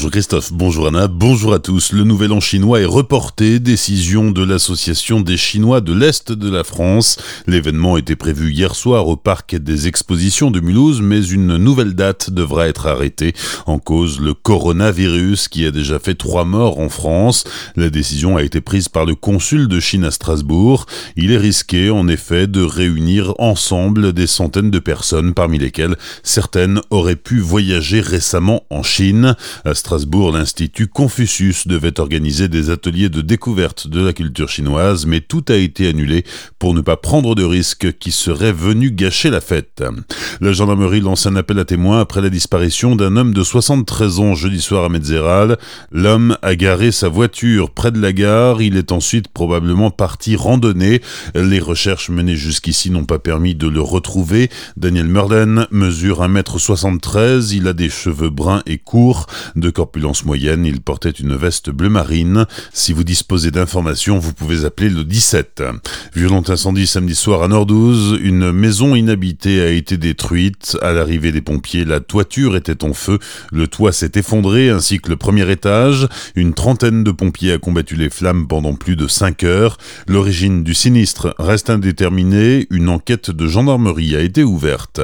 Bonjour Christophe, bonjour Anna, bonjour à tous. Le nouvel an chinois est reporté, décision de l'association des Chinois de l'Est de la France. L'événement était prévu hier soir au parc des expositions de Mulhouse, mais une nouvelle date devra être arrêtée en cause le coronavirus qui a déjà fait trois morts en France. La décision a été prise par le consul de Chine à Strasbourg. Il est risqué en effet de réunir ensemble des centaines de personnes parmi lesquelles certaines auraient pu voyager récemment en Chine. l'Institut Confucius devait organiser des ateliers de découverte de la culture chinoise, mais tout a été annulé pour ne pas prendre de risques qui seraient venus gâcher la fête. La gendarmerie lance un appel à témoins après la disparition d'un homme de 73 ans jeudi soir à Metzeral. L'homme a garé sa voiture près de la gare. Il est ensuite probablement parti randonner. Les recherches menées jusqu'ici n'ont pas permis de le retrouver. Daniel Murden mesure 1m73. Il a des cheveux bruns et courts. Corpulence moyenne, il portait une veste bleu marine. Si vous disposez d'informations, vous pouvez appeler le 17. Violent incendie samedi soir à Nordouze. Une maison inhabitée a été détruite. À l'arrivée des pompiers, la toiture était en feu. Le toit s'est effondré ainsi que le premier étage. Une trentaine de pompiers a combattu les flammes pendant plus de 5 heures. L'origine du sinistre reste indéterminée. Une enquête de gendarmerie a été ouverte.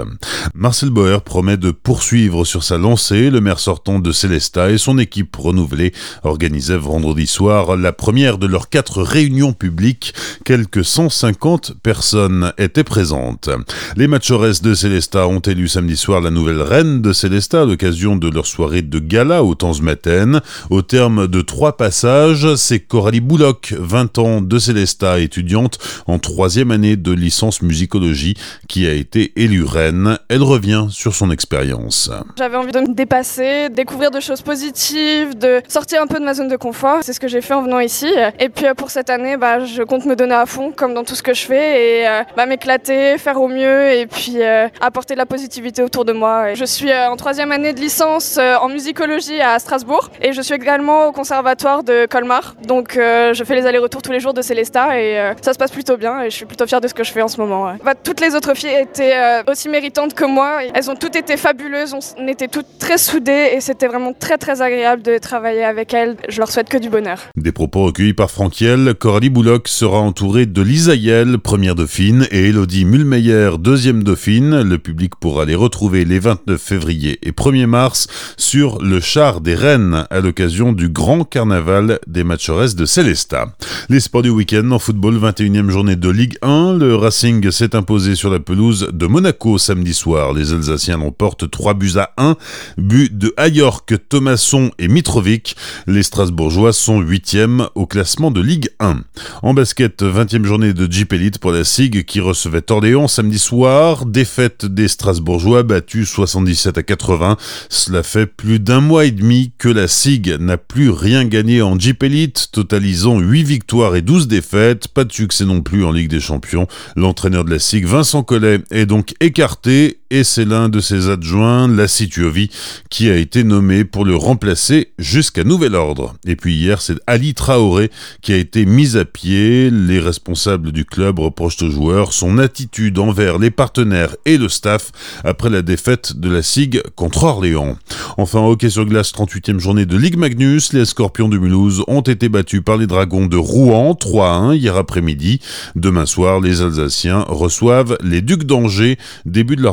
Marcel Boer promet de poursuivre sur sa lancée. Le maire sortant de Célestin et son équipe renouvelée organisaient vendredi soir la première de leurs quatre réunions publiques. Quelques 150 personnes étaient présentes. Les Machores de Célestat ont élu samedi soir la nouvelle reine de Célestat à l'occasion de leur soirée de gala au Maten. Au terme de trois passages, c'est Coralie Bouloc, 20 ans de Célestat, étudiante en troisième année de licence musicologie, qui a été élue reine. Elle revient sur son expérience. J'avais envie de me dépasser, découvrir de choses positives, de sortir un peu de ma zone de confort. C'est ce que j'ai fait en venant ici. Et puis euh, pour cette année, bah, je compte me donner à fond, comme dans tout ce que je fais, et euh, bah, m'éclater, faire au mieux, et puis euh, apporter de la positivité autour de moi. je suis en troisième année de licence en musicologie à Strasbourg, et je suis également au conservatoire de Colmar. Donc je fais les allers-retours tous les jours de Célesta, et ça se passe plutôt bien, et je suis plutôt fière de ce que je fais en ce moment. Bah, toutes les autres filles étaient aussi méritantes que moi. Elles ont toutes été fabuleuses, on était toutes très soudées, et c'était vraiment très très très agréable de travailler avec elle. Je leur souhaite que du bonheur. Des propos recueillis par Franquiel, Coralie Bouloc sera entourée de Lisa Yel, première dauphine, et Elodie Mulmeyer, deuxième dauphine. Le public pourra les retrouver les 29 février et 1er mars sur le char des Rennes à l'occasion du grand carnaval des Matchores de Célestat. Les sports du week-end en football, 21e journée de Ligue 1. Le Racing s'est imposé sur la pelouse de Monaco samedi soir. Les Alsaciens l'emportent 3 buts à 1. But de Ayork, Thomasson et Mitrovic. Les Strasbourgeois sont 8e au classement de Ligue 1. En basket, 20e journée de Jeep Elite pour la SIG qui recevait Orléans samedi soir. Défaite des Strasbourgeois battus 77 à 80. Cela fait plus d'un mois et demi que la SIG n'a plus rien gagné en Jeep Elite, totalisant 8 victoires et 12 défaites. Pas de succès non plus en Ligue des Champions. L'entraîneur de la SIG, Vincent Collet, est donc écarté et c'est l'un de ses adjoints, Lassi Tuovi, qui a été nommé pour le remplacer jusqu'à nouvel ordre. Et puis hier, c'est Ali Traoré qui a été mis à pied. Les responsables du club reprochent aux joueurs son attitude envers les partenaires et le staff après la défaite de la SIG contre Orléans. Enfin, hockey sur glace, 38e journée de Ligue Magnus, les Scorpions de Mulhouse ont été battus par les Dragons de Rouen 3-1 hier après-midi. Demain soir, les Alsaciens reçoivent les Ducs d'Angers. Début de la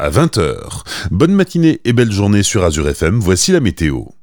à 20h. Bonne matinée et belle journée sur Azure FM, voici la météo.